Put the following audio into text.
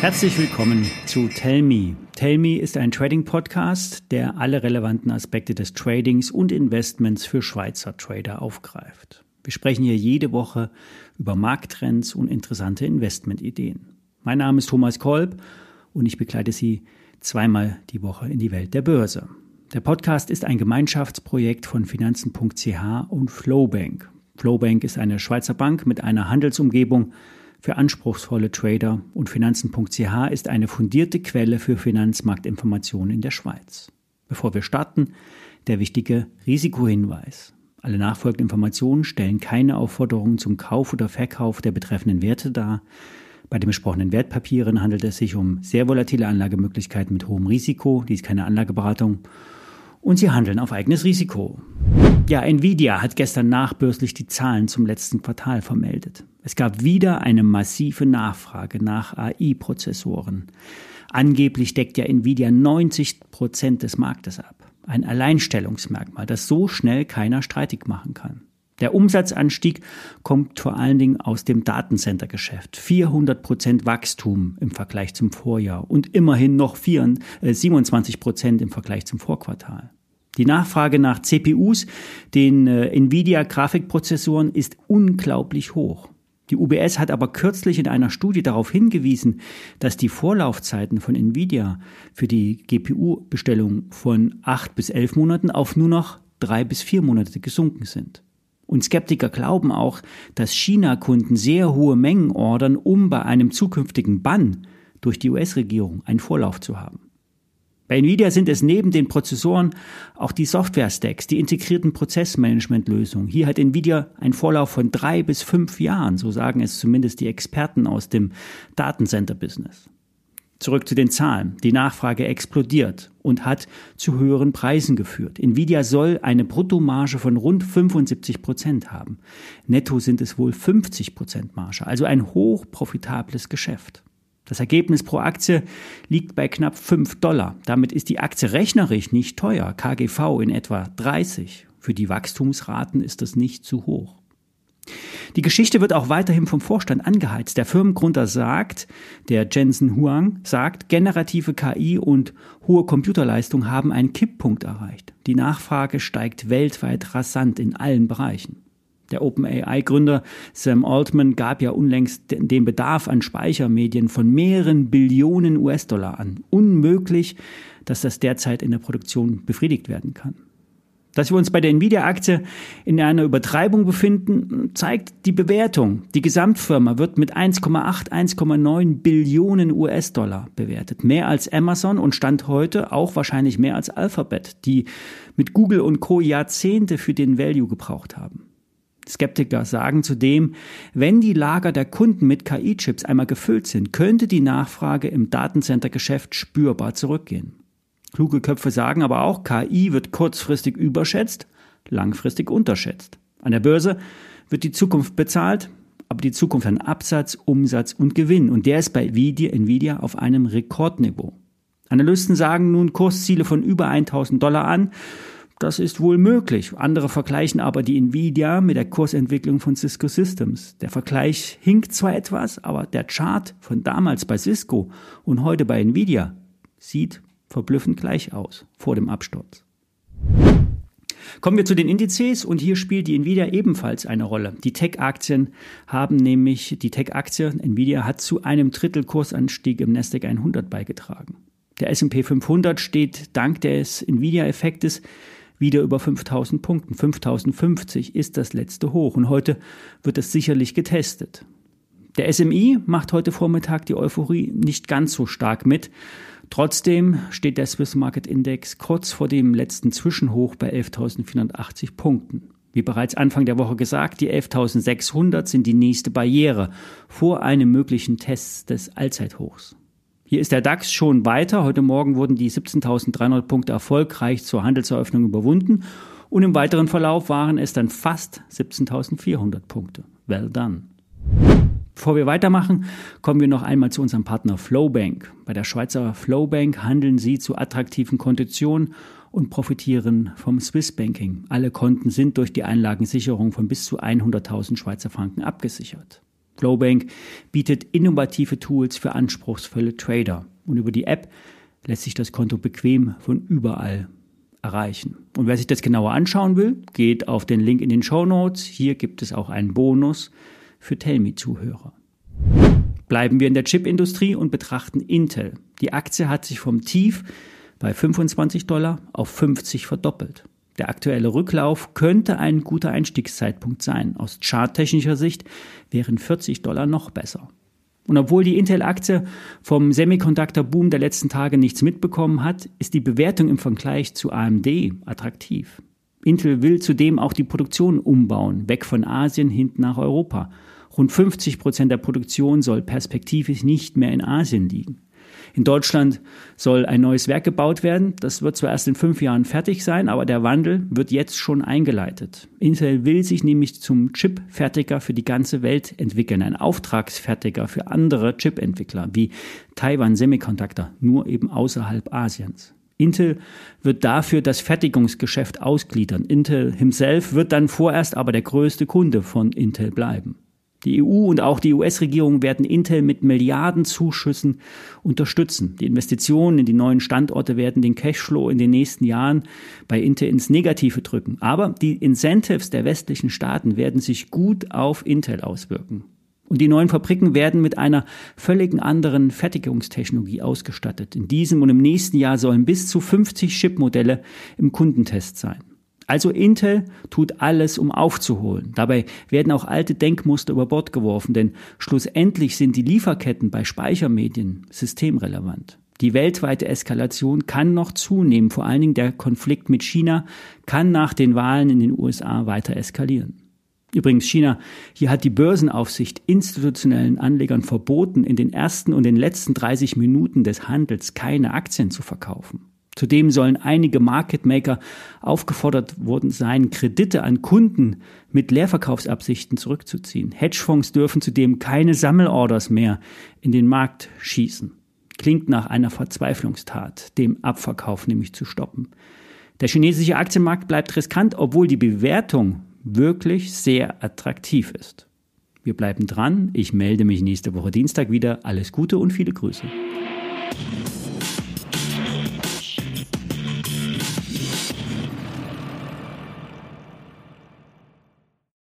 Herzlich willkommen zu Tell Me. Tell Me ist ein Trading-Podcast, der alle relevanten Aspekte des Tradings und Investments für Schweizer Trader aufgreift. Wir sprechen hier jede Woche über Markttrends und interessante Investmentideen. Mein Name ist Thomas Kolb und ich begleite Sie zweimal die Woche in die Welt der Börse. Der Podcast ist ein Gemeinschaftsprojekt von Finanzen.ch und Flowbank. Flowbank ist eine Schweizer Bank mit einer Handelsumgebung für anspruchsvolle Trader und Finanzen.ch ist eine fundierte Quelle für Finanzmarktinformationen in der Schweiz. Bevor wir starten, der wichtige Risikohinweis. Alle nachfolgenden Informationen stellen keine Aufforderungen zum Kauf oder Verkauf der betreffenden Werte dar. Bei den besprochenen Wertpapieren handelt es sich um sehr volatile Anlagemöglichkeiten mit hohem Risiko. Dies ist keine Anlageberatung. Und sie handeln auf eigenes Risiko. Ja, Nvidia hat gestern nachbörslich die Zahlen zum letzten Quartal vermeldet. Es gab wieder eine massive Nachfrage nach AI-Prozessoren. Angeblich deckt ja Nvidia 90 Prozent des Marktes ab. Ein Alleinstellungsmerkmal, das so schnell keiner streitig machen kann. Der Umsatzanstieg kommt vor allen Dingen aus dem Datencenter-Geschäft. 400 Prozent Wachstum im Vergleich zum Vorjahr und immerhin noch 27 äh, Prozent im Vergleich zum Vorquartal. Die Nachfrage nach CPUs, den äh, Nvidia-Grafikprozessoren, ist unglaublich hoch. Die UBS hat aber kürzlich in einer Studie darauf hingewiesen, dass die Vorlaufzeiten von Nvidia für die GPU-Bestellung von acht bis elf Monaten auf nur noch drei bis vier Monate gesunken sind. Und Skeptiker glauben auch, dass China-Kunden sehr hohe Mengen ordern, um bei einem zukünftigen Bann durch die US-Regierung einen Vorlauf zu haben. Bei Nvidia sind es neben den Prozessoren auch die Software-Stacks, die integrierten Prozessmanagement-Lösungen. Hier hat Nvidia einen Vorlauf von drei bis fünf Jahren, so sagen es zumindest die Experten aus dem Datencenter-Business. Zurück zu den Zahlen. Die Nachfrage explodiert und hat zu höheren Preisen geführt. Nvidia soll eine Bruttomarge von rund 75 Prozent haben. Netto sind es wohl 50 Prozent Marge, also ein hochprofitables Geschäft. Das Ergebnis pro Aktie liegt bei knapp 5 Dollar. Damit ist die Aktie rechnerisch nicht teuer, KGV in etwa 30. Für die Wachstumsraten ist das nicht zu hoch. Die Geschichte wird auch weiterhin vom Vorstand angeheizt. Der Firmengründer sagt, der Jensen Huang sagt, generative KI und hohe Computerleistung haben einen Kipppunkt erreicht. Die Nachfrage steigt weltweit rasant in allen Bereichen. Der OpenAI-Gründer Sam Altman gab ja unlängst den Bedarf an Speichermedien von mehreren Billionen US-Dollar an. Unmöglich, dass das derzeit in der Produktion befriedigt werden kann. Dass wir uns bei der Nvidia-Aktie in einer Übertreibung befinden, zeigt die Bewertung. Die Gesamtfirma wird mit 1,8, 1,9 Billionen US-Dollar bewertet. Mehr als Amazon und Stand heute auch wahrscheinlich mehr als Alphabet, die mit Google und Co. Jahrzehnte für den Value gebraucht haben. Skeptiker sagen zudem, wenn die Lager der Kunden mit KI-Chips einmal gefüllt sind, könnte die Nachfrage im Datencenter-Geschäft spürbar zurückgehen. Kluge Köpfe sagen aber auch, KI wird kurzfristig überschätzt, langfristig unterschätzt. An der Börse wird die Zukunft bezahlt, aber die Zukunft an Absatz, Umsatz und Gewinn. Und der ist bei Nvidia auf einem Rekordniveau. Analysten sagen nun Kursziele von über 1000 Dollar an das ist wohl möglich. Andere vergleichen aber die Nvidia mit der Kursentwicklung von Cisco Systems. Der Vergleich hinkt zwar etwas, aber der Chart von damals bei Cisco und heute bei Nvidia sieht verblüffend gleich aus vor dem Absturz. Kommen wir zu den Indizes und hier spielt die Nvidia ebenfalls eine Rolle. Die Tech-Aktien haben nämlich, die Tech-Aktie Nvidia hat zu einem Drittel Kursanstieg im Nasdaq 100 beigetragen. Der S&P 500 steht dank des Nvidia-Effektes wieder über 5000 Punkten. 5050 ist das letzte Hoch und heute wird es sicherlich getestet. Der SMI macht heute Vormittag die Euphorie nicht ganz so stark mit. Trotzdem steht der Swiss Market Index kurz vor dem letzten Zwischenhoch bei 11.480 Punkten. Wie bereits Anfang der Woche gesagt, die 11.600 sind die nächste Barriere vor einem möglichen Test des Allzeithochs. Hier ist der DAX schon weiter. Heute Morgen wurden die 17.300 Punkte erfolgreich zur Handelseröffnung überwunden und im weiteren Verlauf waren es dann fast 17.400 Punkte. Well done. Bevor wir weitermachen, kommen wir noch einmal zu unserem Partner Flowbank. Bei der Schweizer Flowbank handeln Sie zu attraktiven Konditionen und profitieren vom Swiss Banking. Alle Konten sind durch die Einlagensicherung von bis zu 100.000 Schweizer Franken abgesichert. Glowbank bietet innovative Tools für anspruchsvolle Trader und über die App lässt sich das Konto bequem von überall erreichen. Und wer sich das genauer anschauen will, geht auf den Link in den Show Notes. Hier gibt es auch einen Bonus für Tellme-Zuhörer. Bleiben wir in der Chipindustrie und betrachten Intel. Die Aktie hat sich vom Tief bei 25 Dollar auf 50 verdoppelt. Der aktuelle Rücklauf könnte ein guter Einstiegszeitpunkt sein. Aus charttechnischer Sicht wären 40 Dollar noch besser. Und obwohl die Intel-Aktie vom Semiconductor-Boom der letzten Tage nichts mitbekommen hat, ist die Bewertung im Vergleich zu AMD attraktiv. Intel will zudem auch die Produktion umbauen, weg von Asien hin nach Europa. Rund 50 Prozent der Produktion soll perspektivisch nicht mehr in Asien liegen. In Deutschland soll ein neues Werk gebaut werden. Das wird zwar erst in fünf Jahren fertig sein, aber der Wandel wird jetzt schon eingeleitet. Intel will sich nämlich zum Chip-Fertiger für die ganze Welt entwickeln, ein Auftragsfertiger für andere Chip-Entwickler wie Taiwan Semiconductor, nur eben außerhalb Asiens. Intel wird dafür das Fertigungsgeschäft ausgliedern. Intel himself wird dann vorerst aber der größte Kunde von Intel bleiben. Die EU und auch die US-Regierung werden Intel mit Milliardenzuschüssen unterstützen. Die Investitionen in die neuen Standorte werden den Cashflow in den nächsten Jahren bei Intel ins Negative drücken. Aber die Incentives der westlichen Staaten werden sich gut auf Intel auswirken. Und die neuen Fabriken werden mit einer völligen anderen Fertigungstechnologie ausgestattet. In diesem und im nächsten Jahr sollen bis zu 50 Chipmodelle im Kundentest sein. Also Intel tut alles, um aufzuholen. Dabei werden auch alte Denkmuster über Bord geworfen, denn schlussendlich sind die Lieferketten bei Speichermedien systemrelevant. Die weltweite Eskalation kann noch zunehmen, vor allen Dingen der Konflikt mit China kann nach den Wahlen in den USA weiter eskalieren. Übrigens China, hier hat die Börsenaufsicht institutionellen Anlegern verboten, in den ersten und den letzten 30 Minuten des Handels keine Aktien zu verkaufen. Zudem sollen einige Market Maker aufgefordert worden sein, Kredite an Kunden mit Leerverkaufsabsichten zurückzuziehen. Hedgefonds dürfen zudem keine Sammelorders mehr in den Markt schießen. Klingt nach einer Verzweiflungstat, dem Abverkauf nämlich zu stoppen. Der chinesische Aktienmarkt bleibt riskant, obwohl die Bewertung wirklich sehr attraktiv ist. Wir bleiben dran. Ich melde mich nächste Woche Dienstag wieder. Alles Gute und viele Grüße.